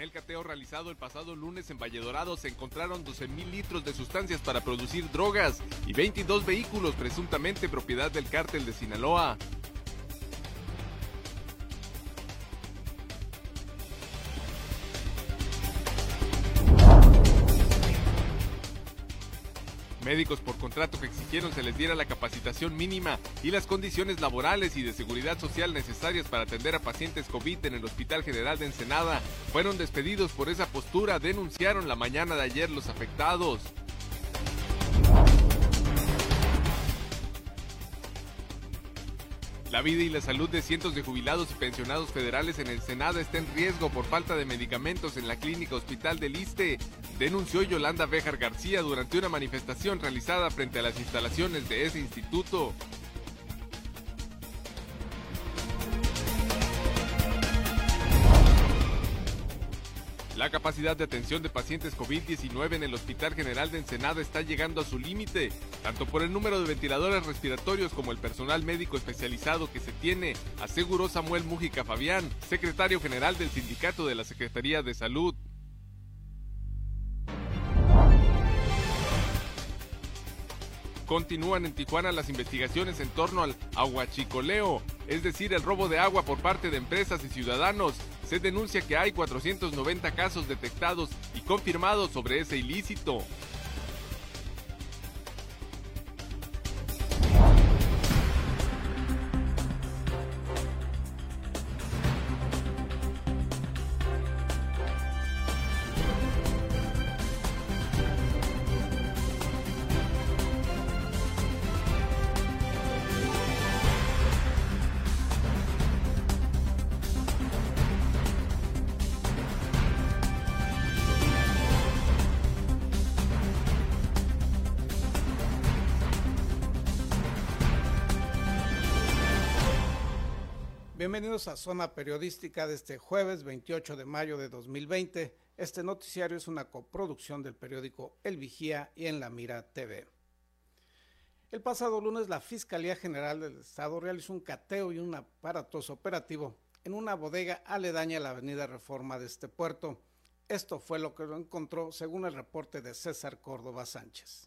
En el cateo realizado el pasado lunes en Valledorado se encontraron 12.000 litros de sustancias para producir drogas y 22 vehículos presuntamente propiedad del cártel de Sinaloa. Médicos por contrato que exigieron se les diera la capacitación mínima y las condiciones laborales y de seguridad social necesarias para atender a pacientes COVID en el Hospital General de Ensenada fueron despedidos por esa postura, denunciaron la mañana de ayer los afectados. La vida y la salud de cientos de jubilados y pensionados federales en el Senado está en riesgo por falta de medicamentos en la clínica Hospital del Iste, denunció Yolanda Béjar García durante una manifestación realizada frente a las instalaciones de ese instituto. La capacidad de atención de pacientes COVID-19 en el Hospital General de Ensenada está llegando a su límite, tanto por el número de ventiladores respiratorios como el personal médico especializado que se tiene, aseguró Samuel Mújica Fabián, secretario general del Sindicato de la Secretaría de Salud. Continúan en Tijuana las investigaciones en torno al aguachicoleo, es decir, el robo de agua por parte de empresas y ciudadanos. Se denuncia que hay 490 casos detectados y confirmados sobre ese ilícito. Bienvenidos a Zona Periodística de este jueves 28 de mayo de 2020. Este noticiario es una coproducción del periódico El Vigía y en La Mira TV. El pasado lunes la Fiscalía General del Estado realizó un cateo y un aparatoso operativo en una bodega aledaña a la Avenida Reforma de este puerto. Esto fue lo que lo encontró según el reporte de César Córdoba Sánchez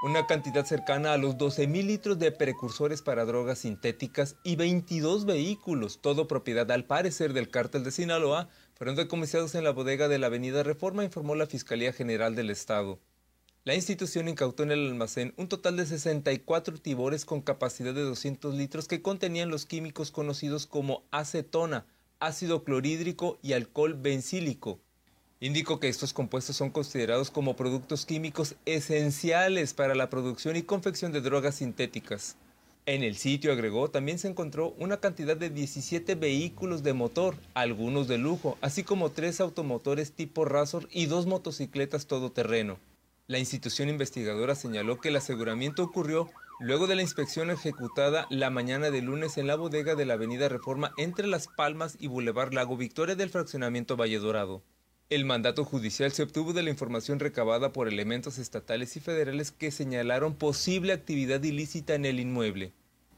una cantidad cercana a los 12 mil litros de precursores para drogas sintéticas y 22 vehículos, todo propiedad al parecer del cártel de Sinaloa, fueron decomisados en la bodega de la Avenida Reforma, informó la Fiscalía General del Estado. La institución incautó en el almacén un total de 64 tibores con capacidad de 200 litros que contenían los químicos conocidos como acetona, ácido clorhídrico y alcohol bencílico. Indicó que estos compuestos son considerados como productos químicos esenciales para la producción y confección de drogas sintéticas. En el sitio, agregó, también se encontró una cantidad de 17 vehículos de motor, algunos de lujo, así como tres automotores tipo Razor y dos motocicletas todoterreno. La institución investigadora señaló que el aseguramiento ocurrió luego de la inspección ejecutada la mañana de lunes en la bodega de la Avenida Reforma entre Las Palmas y Boulevard Lago Victoria del fraccionamiento Valle Dorado. El mandato judicial se obtuvo de la información recabada por elementos estatales y federales que señalaron posible actividad ilícita en el inmueble.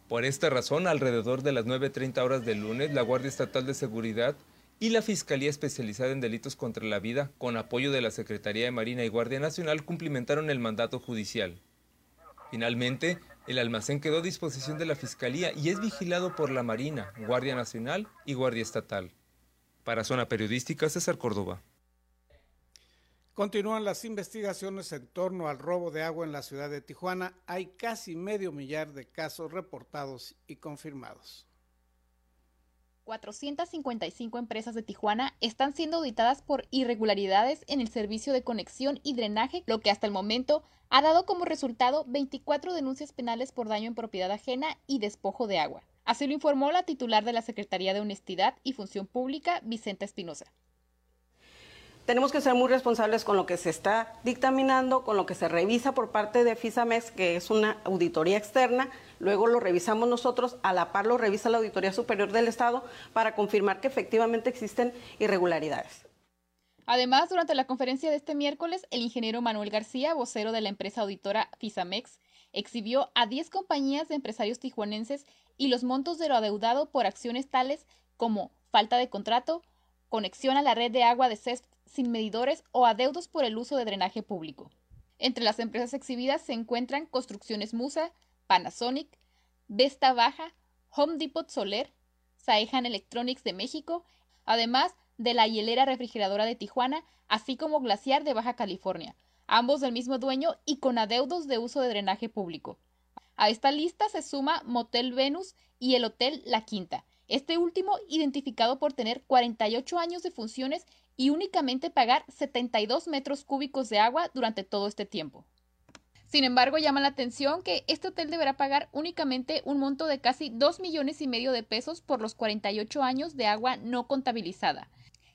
Por esta razón, alrededor de las 9.30 horas del lunes, la Guardia Estatal de Seguridad y la Fiscalía Especializada en Delitos contra la Vida, con apoyo de la Secretaría de Marina y Guardia Nacional, cumplimentaron el mandato judicial. Finalmente, el almacén quedó a disposición de la Fiscalía y es vigilado por la Marina, Guardia Nacional y Guardia Estatal. Para Zona Periodística, César Córdoba. Continúan las investigaciones en torno al robo de agua en la ciudad de Tijuana. Hay casi medio millar de casos reportados y confirmados. 455 empresas de Tijuana están siendo auditadas por irregularidades en el servicio de conexión y drenaje, lo que hasta el momento ha dado como resultado 24 denuncias penales por daño en propiedad ajena y despojo de agua. Así lo informó la titular de la Secretaría de Honestidad y Función Pública, Vicenta Espinosa tenemos que ser muy responsables con lo que se está dictaminando, con lo que se revisa por parte de FISAMEX, que es una auditoría externa, luego lo revisamos nosotros, a la par lo revisa la Auditoría Superior del Estado para confirmar que efectivamente existen irregularidades. Además, durante la conferencia de este miércoles, el ingeniero Manuel García, vocero de la empresa auditora FISAMEX, exhibió a 10 compañías de empresarios tijuanenses y los montos de lo adeudado por acciones tales como falta de contrato, conexión a la red de agua de CESP sin medidores o adeudos por el uso de drenaje público. Entre las empresas exhibidas se encuentran Construcciones Musa, Panasonic, Vesta Baja, Home Depot Soler, Saehan Electronics de México, además de la hielera refrigeradora de Tijuana, así como Glaciar de Baja California, ambos del mismo dueño y con adeudos de uso de drenaje público. A esta lista se suma Motel Venus y el Hotel La Quinta, este último identificado por tener 48 años de funciones y únicamente pagar 72 metros cúbicos de agua durante todo este tiempo. Sin embargo, llama la atención que este hotel deberá pagar únicamente un monto de casi 2 millones y medio de pesos por los 48 años de agua no contabilizada,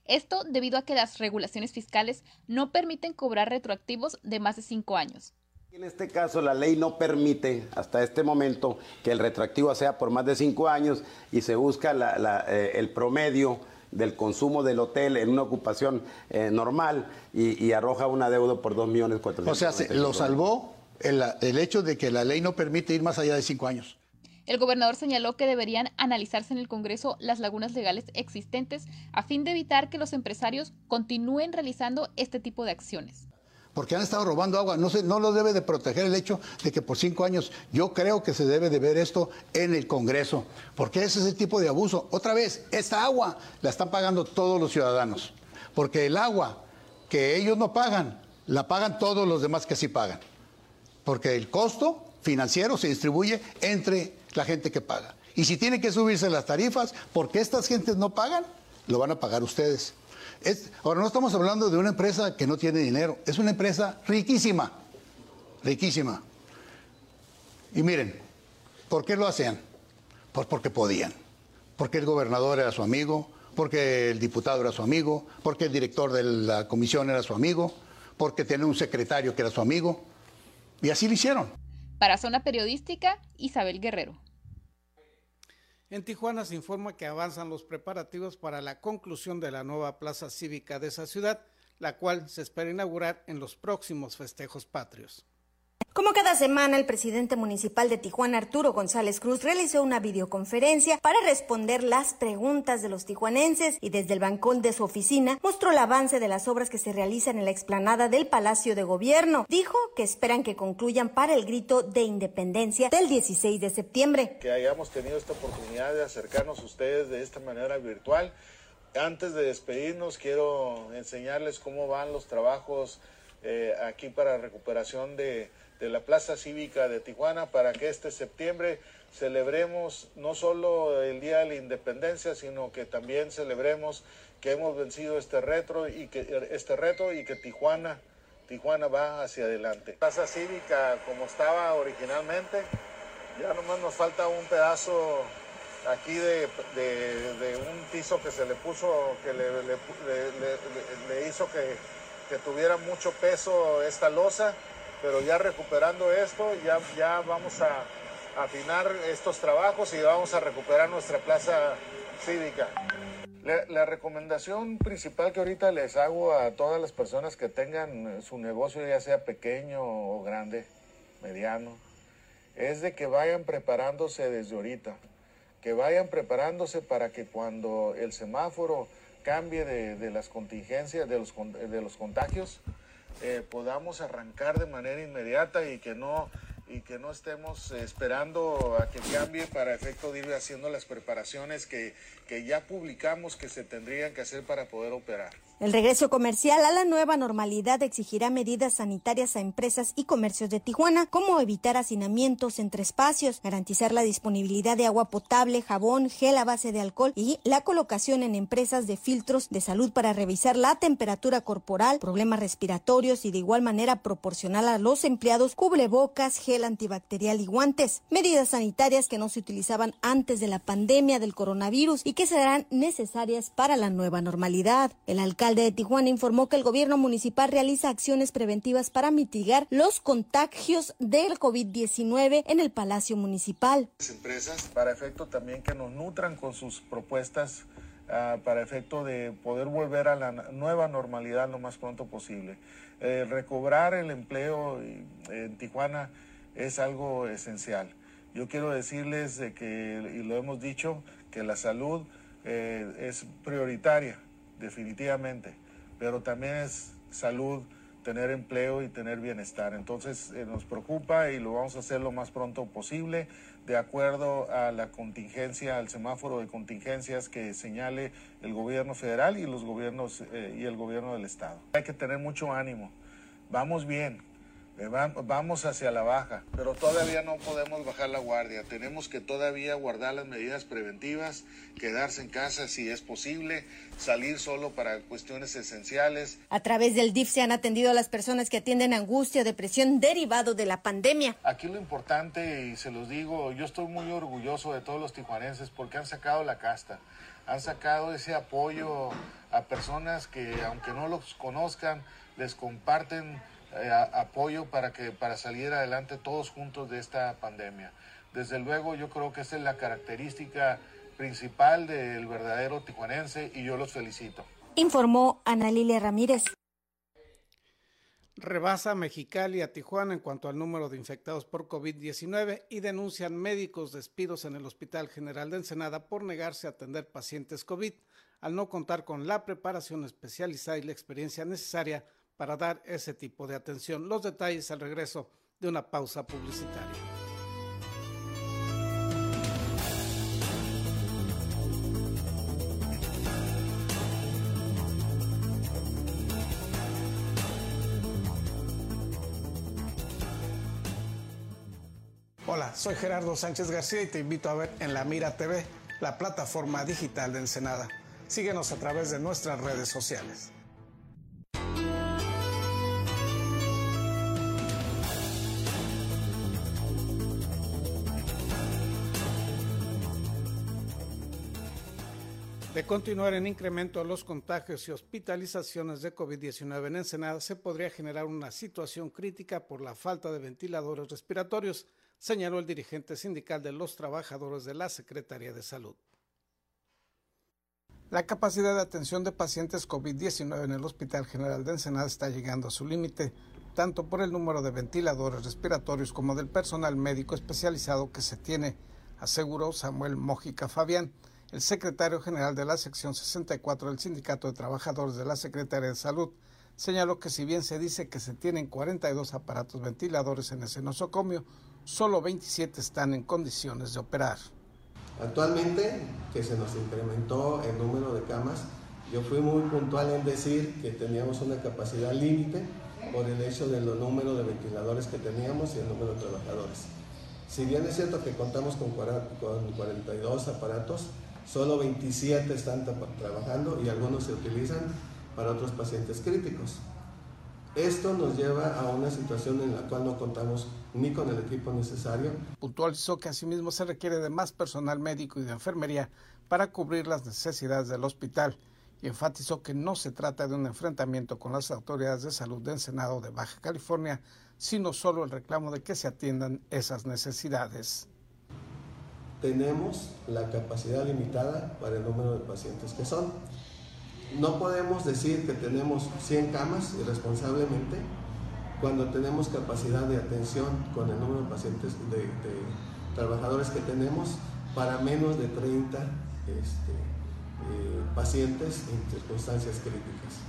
esto debido a que las regulaciones fiscales no permiten cobrar retroactivos de más de cinco años. En este caso, la ley no permite hasta este momento que el retroactivo sea por más de cinco años y se busca eh, el promedio del consumo del hotel en una ocupación eh, normal y, arroja una deuda por 2 millones O sea, lo salvó el, el hecho de que la ley no permite ir más allá de cinco años. El gobernador señaló que deberían analizarse en el Congreso las lagunas legales existentes a fin de evitar que los empresarios continúen realizando este tipo de acciones. Porque han estado robando agua. No, se, no lo debe de proteger el hecho de que por cinco años yo creo que se debe de ver esto en el Congreso. Porque ese es el tipo de abuso. Otra vez, esta agua la están pagando todos los ciudadanos. Porque el agua que ellos no pagan, la pagan todos los demás que sí pagan. Porque el costo financiero se distribuye entre la gente que paga. Y si tiene que subirse las tarifas porque estas gentes no pagan, lo van a pagar ustedes. Ahora, no estamos hablando de una empresa que no tiene dinero, es una empresa riquísima, riquísima. Y miren, ¿por qué lo hacían? Pues porque podían, porque el gobernador era su amigo, porque el diputado era su amigo, porque el director de la comisión era su amigo, porque tenía un secretario que era su amigo, y así lo hicieron. Para Zona Periodística, Isabel Guerrero. En Tijuana se informa que avanzan los preparativos para la conclusión de la nueva plaza cívica de esa ciudad, la cual se espera inaugurar en los próximos festejos patrios. Como cada semana, el presidente municipal de Tijuana, Arturo González Cruz, realizó una videoconferencia para responder las preguntas de los tijuanenses y desde el bancón de su oficina mostró el avance de las obras que se realizan en la explanada del Palacio de Gobierno. Dijo que esperan que concluyan para el grito de independencia del 16 de septiembre. Que hayamos tenido esta oportunidad de acercarnos a ustedes de esta manera virtual. Antes de despedirnos, quiero enseñarles cómo van los trabajos eh, aquí para recuperación de de la Plaza Cívica de Tijuana para que este septiembre celebremos no solo el Día de la Independencia, sino que también celebremos que hemos vencido este reto y que este reto y que Tijuana Tijuana va hacia adelante. Plaza Cívica como estaba originalmente, ya nomás nos falta un pedazo aquí de, un piso que se le puso, que le, le, hizo que, que tuviera mucho peso esta losa pero ya recuperando esto, ya, ya vamos a afinar estos trabajos y vamos a recuperar nuestra plaza cívica. La, recomendación principal que ahorita les hago a todas las personas que tengan su negocio, ya sea pequeño o grande, mediano, es de que vayan preparándose desde ahorita, que vayan preparándose para que cuando el semáforo cambie de, de las contingencias, de los, de los contagios, eh, podamos arrancar de manera inmediata y que no y que no estemos esperando a que cambie para efecto de ir haciendo las preparaciones que, que ya publicamos que se tendrían que hacer para poder operar. El regreso comercial a la nueva normalidad exigirá medidas sanitarias a empresas y comercios de Tijuana, como evitar hacinamientos entre espacios, garantizar la disponibilidad de agua potable, jabón, gel a base de alcohol y la colocación en empresas de filtros de salud para revisar la temperatura corporal, problemas respiratorios y de igual manera proporcionar a los empleados cubrebocas, gel antibacterial y guantes. Medidas sanitarias que no se utilizaban antes de la pandemia del coronavirus y que serán necesarias para la nueva normalidad. El alcalde de Tijuana informó que el gobierno municipal realiza acciones preventivas para mitigar los contagios del COVID-19 en el Palacio Municipal. Empresas para efecto también que nos nutran con sus propuestas ah, para efecto de poder volver a la nueva normalidad lo más pronto posible. Eh, recobrar el empleo en Tijuana es algo esencial. Yo quiero decirles de que, y lo hemos dicho, que la salud eh, es prioritaria definitivamente, pero también es salud, tener empleo y tener bienestar. Entonces eh, nos preocupa y lo vamos a hacer lo más pronto posible de acuerdo a la contingencia, al semáforo de contingencias que señale el gobierno federal y los gobiernos eh, y el gobierno del estado. Hay que tener mucho ánimo. Vamos bien, vamos hacia la baja, pero todavía no podemos bajar la guardia. Tenemos que todavía guardar las medidas preventivas, quedarse en casa si es posible, salir solo para cuestiones esenciales. A través del DIF se han atendido a las personas que atienden angustia o depresión derivado de la pandemia. Aquí lo importante, y se los digo, yo estoy muy orgulloso de todos los tijuanenses porque han sacado la casta, han sacado ese apoyo a personas que aunque no los conozcan, les comparten eh, apoyo para, que, para salir adelante todos juntos de esta pandemia. Desde luego yo creo que esa es la característica principal del verdadero tijuanense y yo los felicito. Informó Ana Lilia Ramírez. Rebasa Mexicali a Tijuana en cuanto al número de infectados por COVID-19 y denuncian médicos despidos en el Hospital General de Ensenada por negarse a atender pacientes COVID al no contar con la preparación especializada y la experiencia necesaria para dar ese tipo de atención. Los detalles al regreso de una pausa publicitaria. Hola, soy Gerardo Sánchez García y te invito a ver en La Mira TV, la plataforma digital de Ensenada. Síguenos a través de nuestras redes sociales. De continuar en incremento los contagios y hospitalizaciones de COVID-19 en Ensenada, se podría generar una situación crítica por la falta de ventiladores respiratorios, señaló el dirigente sindical de los trabajadores de la Secretaría de Salud. La capacidad de atención de pacientes COVID-19 en el Hospital General de Ensenada está llegando a su límite, tanto por el número de ventiladores respiratorios como del personal médico especializado que se tiene, aseguró Samuel Mójica Fabián el secretario general de la sección 64 del Sindicato de Trabajadores de la Secretaría de Salud señaló que si bien se dice que se tienen 42 aparatos ventiladores en ese nosocomio, solo 27 están en condiciones de operar. Actualmente, que se nos incrementó el número de camas, yo fui muy puntual en decir que teníamos una capacidad límite por el hecho del número de ventiladores que teníamos y el número de trabajadores. Si bien es cierto que contamos con 42 aparatos, Solo 27 están trabajando y algunos se utilizan para otros pacientes críticos. Esto nos lleva a una situación en la cual no contamos ni con el equipo necesario. Puntualizó que asimismo se requiere de más personal médico y de enfermería para cubrir las necesidades del hospital y enfatizó que no se trata de un enfrentamiento con las autoridades de salud de Ensenado de Baja California, sino solo el reclamo de que se atiendan esas necesidades tenemos la capacidad limitada para el número de pacientes que son. No podemos decir que tenemos 100 camas irresponsablemente cuando tenemos capacidad de atención con el número de pacientes, de, trabajadores que tenemos para menos de 30 este, eh, pacientes en circunstancias críticas.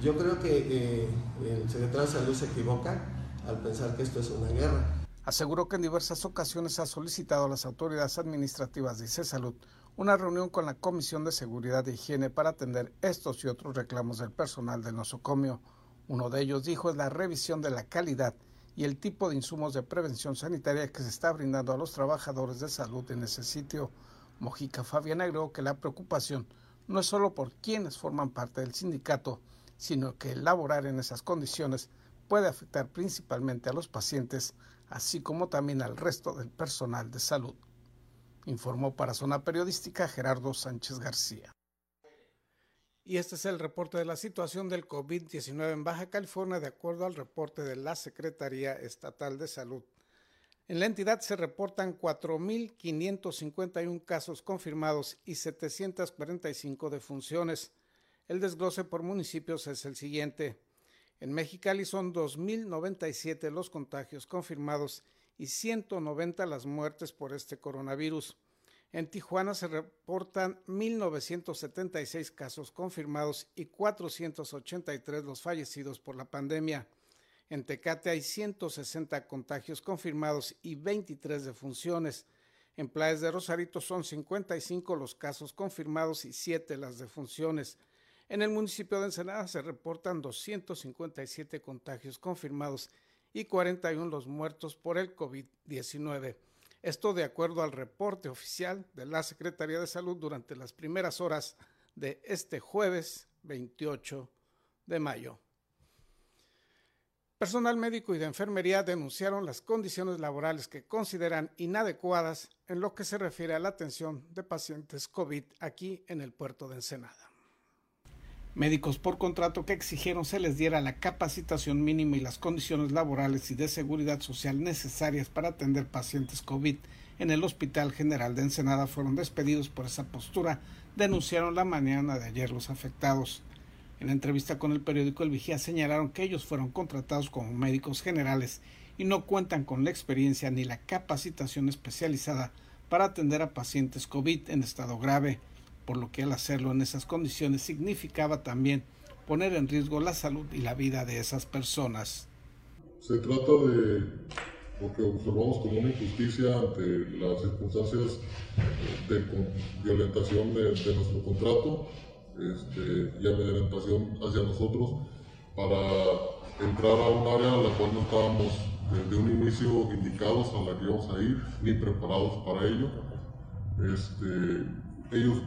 Yo creo que eh, el secretario de Salud se equivoca al pensar que esto es una guerra aseguró que en diversas ocasiones ha solicitado a las autoridades administrativas de Salud una reunión con la Comisión de Seguridad e Higiene para atender estos y otros reclamos del personal del nosocomio. Uno de ellos, dijo, es la revisión de la calidad y el tipo de insumos de prevención sanitaria que se está brindando a los trabajadores de salud en ese sitio. Mojica Fabián agregó que la preocupación no es solo por quienes forman parte del sindicato, sino que elaborar en esas condiciones puede afectar principalmente a los pacientes, así como también al resto del personal de salud. Informó para Zona Periodística Gerardo Sánchez García. Y este es el reporte de la situación del COVID-19 en Baja California, de acuerdo al reporte de la Secretaría Estatal de Salud. En la entidad se reportan 4.551 casos confirmados y 745 defunciones. El desglose por municipios es el siguiente. En Mexicali son 2.097 los contagios confirmados y 190 las muertes por este coronavirus. En Tijuana se reportan 1.976 casos confirmados y 483 los fallecidos por la pandemia. En Tecate hay 160 contagios confirmados y 23 defunciones. En Playas de Rosarito son 55 los casos confirmados y 7 las defunciones. En el municipio de Ensenada se reportan 257 contagios confirmados y 41 los muertos por el COVID-19. Esto de acuerdo al reporte oficial de la Secretaría de Salud durante las primeras horas de este jueves 28 de mayo. Personal médico y de enfermería denunciaron las condiciones laborales que consideran inadecuadas en lo que se refiere a la atención de pacientes COVID aquí en el puerto de Ensenada. Médicos por contrato que exigieron se les diera la capacitación mínima y las condiciones laborales y de seguridad social necesarias para atender pacientes COVID en el Hospital General de Ensenada fueron despedidos por esa postura, denunciaron la mañana de ayer los afectados. En entrevista con el periódico El Vigía señalaron que ellos fueron contratados como médicos generales y no cuentan con la experiencia ni la capacitación especializada para atender a pacientes COVID en estado grave, por lo que al hacerlo en esas condiciones significaba también poner en riesgo la salud y la vida de esas personas. Se trata de lo que observamos como una injusticia ante las circunstancias de violentación de, de nuestro contrato este, y alimentación hacia nosotros para entrar a un área a la cual no estábamos desde un inicio indicados a la que íbamos a ir ni preparados para ello. Este, ellos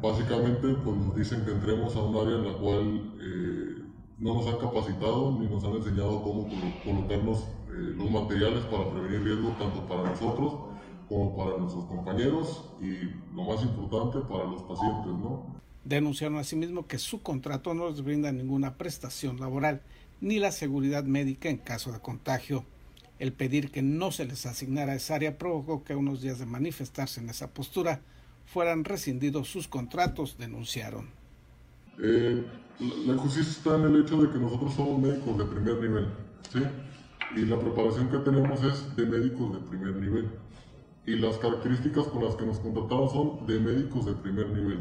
básicamente pues, nos dicen que entremos a un área en la cual eh, no nos han capacitado ni nos han enseñado cómo colocarnos eh, los materiales para prevenir riesgos tanto para nosotros como para nuestros compañeros y lo más importante para los pacientes, ¿no? Denunciaron asimismo que su contrato no les brinda ninguna prestación laboral ni la seguridad médica en caso de contagio. El pedir que no se les asignara esa área provocó que unos días de manifestarse en esa postura fueran rescindidos sus contratos, denunciaron. Eh, la injusticia está en el hecho de que nosotros somos médicos de primer nivel, ¿sí? Y la preparación que tenemos es de médicos de primer nivel. Y las características con las que nos contrataron son de médicos de primer nivel.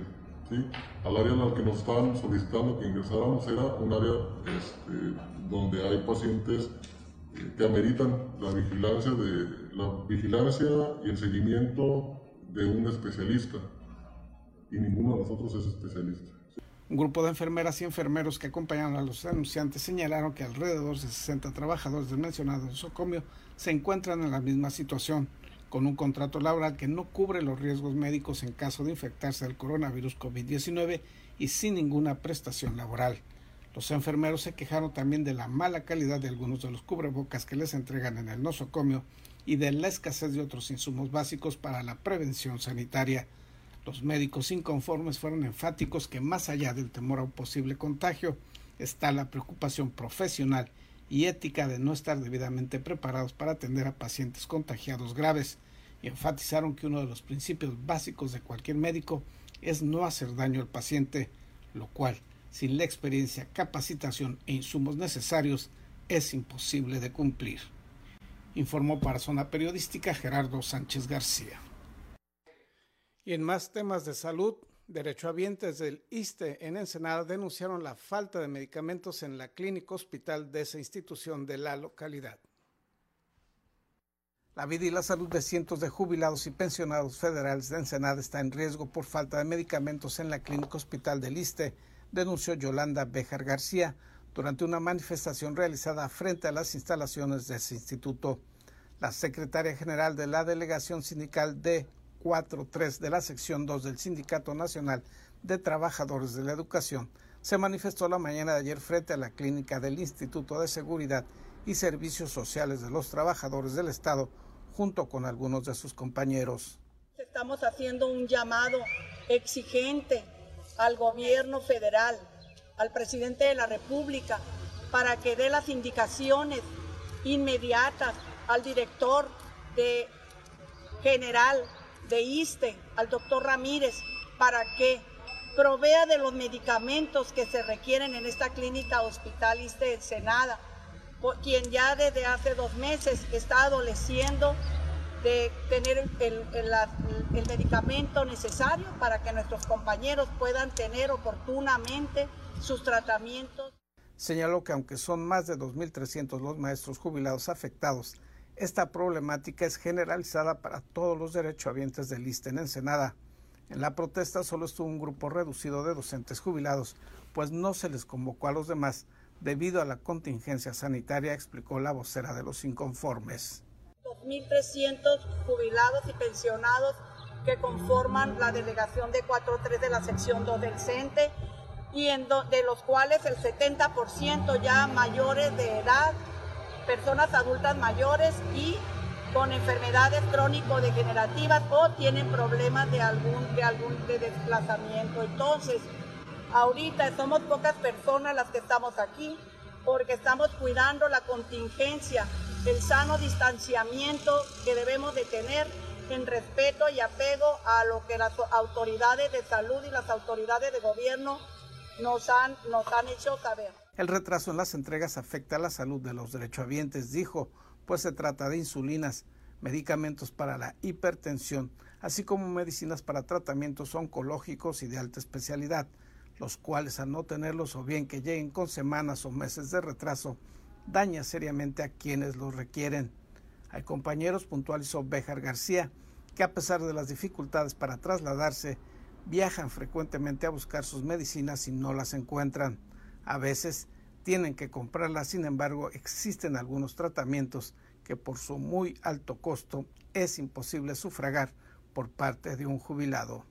Al área en la que nos estaban solicitando que ingresáramos era un área este, donde hay pacientes eh, que ameritan la vigilancia, de, la vigilancia y el seguimiento de un especialista. Y ninguno de nosotros es especialista. Un grupo de enfermeras y enfermeros que acompañaron a los anunciantes señalaron que alrededor de 60 trabajadores del mencionado nosocomio se encuentran en la misma situación con un contrato laboral que no cubre los riesgos médicos en caso de infectarse del coronavirus COVID-19 y sin ninguna prestación laboral. Los enfermeros se quejaron también de la mala calidad de algunos de los cubrebocas que les entregan en el nosocomio y de la escasez de otros insumos básicos para la prevención sanitaria. Los médicos inconformes fueron enfáticos que más allá del temor a un posible contagio está la preocupación profesional y ética de no estar debidamente preparados para atender a pacientes contagiados graves y enfatizaron que uno de los principios básicos de cualquier médico es no hacer daño al paciente, lo cual, sin la experiencia, capacitación e insumos necesarios, es imposible de cumplir. Informó para Zona Periodística Gerardo Sánchez García. Y en más temas de salud, derechohabientes del ISTE en Ensenada denunciaron la falta de medicamentos en la clínica hospital de esa institución de la localidad. La vida y la salud de cientos de jubilados y pensionados federales de Ensenada está en riesgo por falta de medicamentos en la clínica hospital del ISTE, denunció Yolanda Bejar García durante una manifestación realizada frente a las instalaciones de ese instituto. La secretaria general de la delegación sindical de 4.3 de la sección 2 del Sindicato Nacional de Trabajadores de la Educación se manifestó la mañana de ayer frente a la clínica del Instituto de Seguridad y Servicios Sociales de los Trabajadores del Estado junto con algunos de sus compañeros. Estamos haciendo un llamado exigente al gobierno federal, al presidente de la República, para que dé las indicaciones inmediatas al director general de ISTE al doctor Ramírez para que provea de los medicamentos que se requieren en esta clínica hospital ISTE Senada, quien ya desde hace dos meses está adoleciendo de tener el, medicamento necesario para que nuestros compañeros puedan tener oportunamente sus tratamientos. Señaló que aunque son más de 2.300 los maestros jubilados afectados, esta problemática es generalizada para todos los derechohabientes del ISTE en Ensenada. En la protesta solo estuvo un grupo reducido de docentes jubilados, pues no se les convocó a los demás debido a la contingencia sanitaria, explicó la vocera de los inconformes. 2.300 jubilados y pensionados que conforman la delegación de 4.3 de la sección 2 del CENTE y de los cuales el 70% ya mayores de edad, personas adultas mayores y con enfermedades crónico-degenerativas o tienen problemas de algún, de algún de desplazamiento. Entonces, ahorita somos pocas personas las que estamos aquí porque estamos cuidando la contingencia el sano distanciamiento que debemos de tener en respeto y apego a lo que las autoridades de salud y las autoridades de gobierno nos han, nos han hecho saber. El retraso en las entregas afecta a la salud de los derechohabientes, dijo, pues se trata de insulinas, medicamentos para la hipertensión, así como medicinas para tratamientos oncológicos y de alta especialidad, los cuales al no tenerlos o bien que lleguen con semanas o meses de retraso, daña seriamente a quienes lo requieren. Hay compañeros, puntualizó Béjar García, que a pesar de las dificultades para trasladarse, viajan frecuentemente a buscar sus medicinas y no las encuentran. A veces tienen que comprarlas, sin embargo, existen algunos tratamientos que por su muy alto costo es imposible sufragar por parte de un jubilado.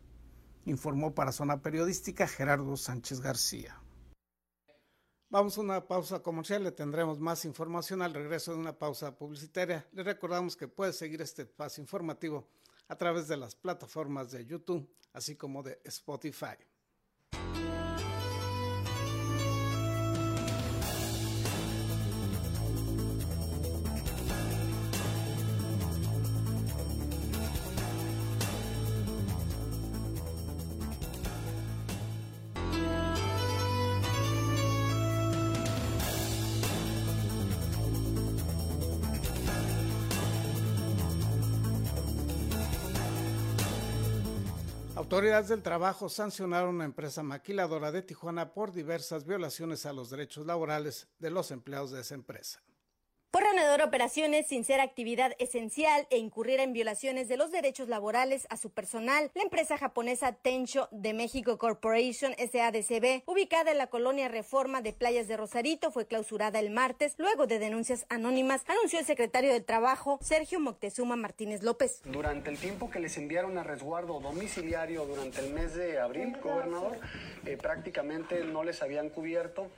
Informó para Zona Periodística Gerardo Sánchez García. Vamos a una pausa comercial, le tendremos más información al regreso de una pausa publicitaria. Le recordamos que puede seguir este espacio informativo a través de las plataformas de YouTube, así como de Spotify. Autoridades del trabajo sancionaron a una empresa maquiladora de Tijuana por diversas violaciones a los derechos laborales de los empleados de esa empresa. Operaciones sin ser actividad esencial e incurrir en violaciones de los derechos laborales a su personal, la empresa japonesa Tencho de México Corporation SADCB, ubicada en la colonia Reforma de Playas de Rosarito, fue clausurada el martes luego de denuncias anónimas, anunció el secretario del Trabajo, Sergio Moctezuma Martínez López. Durante el tiempo que les enviaron a resguardo domiciliario durante el mes de abril, gobernador, eh, prácticamente no les habían cubierto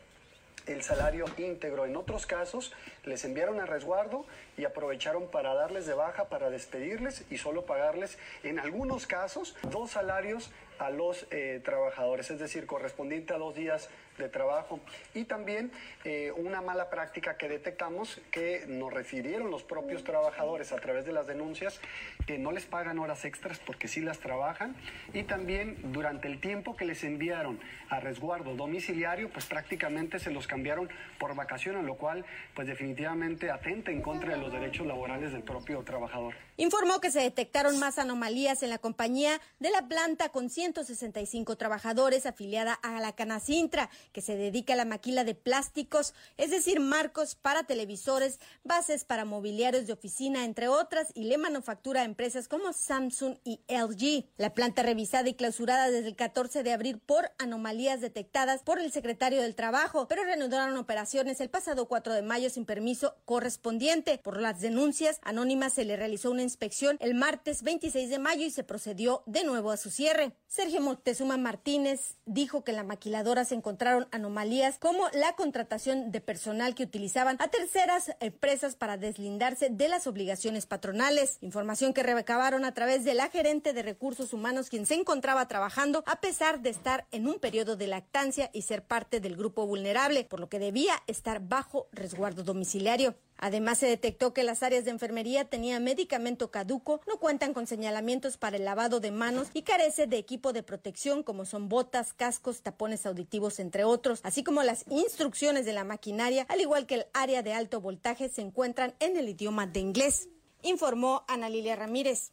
el salario íntegro. En otros casos les enviaron a resguardo y aprovecharon para darles de baja, para despedirles y solo pagarles en algunos casos dos salarios a los eh, trabajadores, es decir, correspondiente a dos días de trabajo. Y también eh, una mala práctica que detectamos que nos refirieron los propios trabajadores a través de las denuncias, que no les pagan horas extras porque sí las trabajan. Y también durante el tiempo que les enviaron a resguardo domiciliario, pues prácticamente se los cambiaron por vacaciones, lo cual pues definitivamente atenta en contra de los derechos laborales del propio trabajador. Informó que se detectaron más anomalías en la compañía de la planta con 165 trabajadores afiliada a la Canacintra que se dedica a la maquila de plásticos, es decir, marcos para televisores, bases para mobiliarios de oficina, entre otras, y le manufactura a empresas como Samsung y LG. La planta revisada y clausurada desde el 14 de abril por anomalías detectadas por el secretario del Trabajo, pero reanudaron operaciones el pasado 4 de mayo sin permiso correspondiente. Por las denuncias anónimas se le realizó una inspección el martes 26 de mayo y se procedió de nuevo a su cierre. Sergio Montezuma Martínez dijo que en la maquiladora se encontraron anomalías como la contratación de personal que utilizaban a terceras empresas para deslindarse de las obligaciones patronales. Información que recabaron a través de la gerente de recursos humanos quien se encontraba trabajando a pesar de estar en un periodo de lactancia y ser parte del grupo vulnerable, por lo que debía estar bajo resguardo domiciliario. Además, se detectó que las áreas de enfermería tenían medicamento caduco, no cuentan con señalamientos para el lavado de manos y carece de equipo de protección como son botas, cascos, tapones auditivos, entre otros, así como las instrucciones de la maquinaria, al igual que el área de alto voltaje, se encuentran en el idioma de inglés. informó Ana Lilia Ramírez.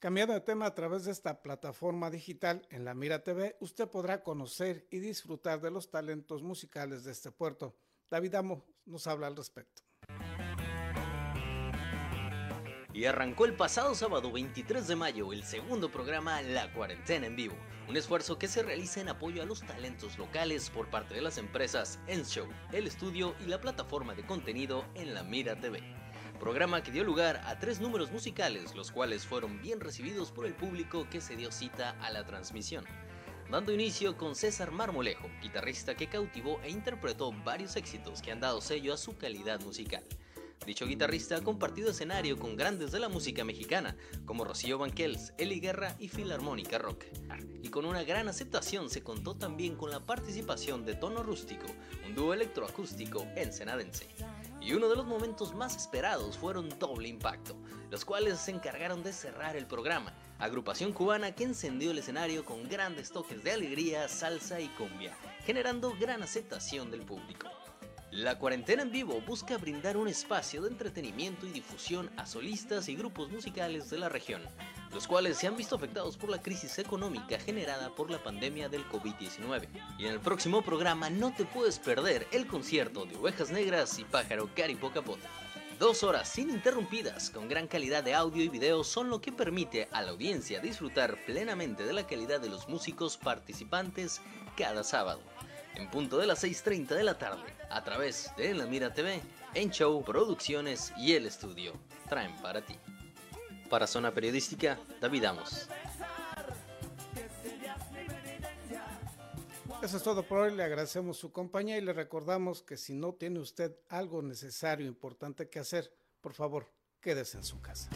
Cambiando de tema a través de esta plataforma digital en la Mira TV, usted podrá conocer y disfrutar de los talentos musicales de este puerto. David Amo nos habla al respecto. Y arrancó el pasado sábado 23 de mayo el segundo programa La Cuarentena en Vivo, un esfuerzo que se realiza en apoyo a los talentos locales por parte de las empresas Enshow, el estudio y la plataforma de contenido en la Mira TV programa que dio lugar a tres números musicales, los cuales fueron bien recibidos por el público que se dio cita a la transmisión. Dando inicio con César Marmolejo, guitarrista que cautivó e interpretó varios éxitos que han dado sello a su calidad musical. Dicho guitarrista ha compartido escenario con grandes de la música mexicana, como Rocío Banquels, Eli Guerra y Filarmónica Rock. Y con una gran aceptación se contó también con la participación de Tono Rústico, un dúo electroacústico ensenadense. Y uno de los momentos más esperados fueron Doble Impacto, los cuales se encargaron de cerrar el programa, agrupación cubana que encendió el escenario con grandes toques de alegría, salsa y cumbia, generando gran aceptación del público. La cuarentena en vivo busca brindar un espacio de entretenimiento y difusión a solistas y grupos musicales de la región, los cuales se han visto afectados por la crisis económica generada por la pandemia del COVID-19. Y en el próximo programa no te puedes perder el concierto de Ovejas Negras y Pájaro Caripo Capote. Dos horas ininterrumpidas con gran calidad de audio y video son lo que permite a la audiencia disfrutar plenamente de la calidad de los músicos participantes cada sábado en punto de las 6.30 de la tarde, a través de La Mira TV, En Show, Producciones y El Estudio. Traen para ti. Para Zona Periodística, David Amos. Eso es todo por hoy. Le agradecemos su compañía y le recordamos que si no tiene usted algo necesario, importante que hacer, por favor, quédese en su casa.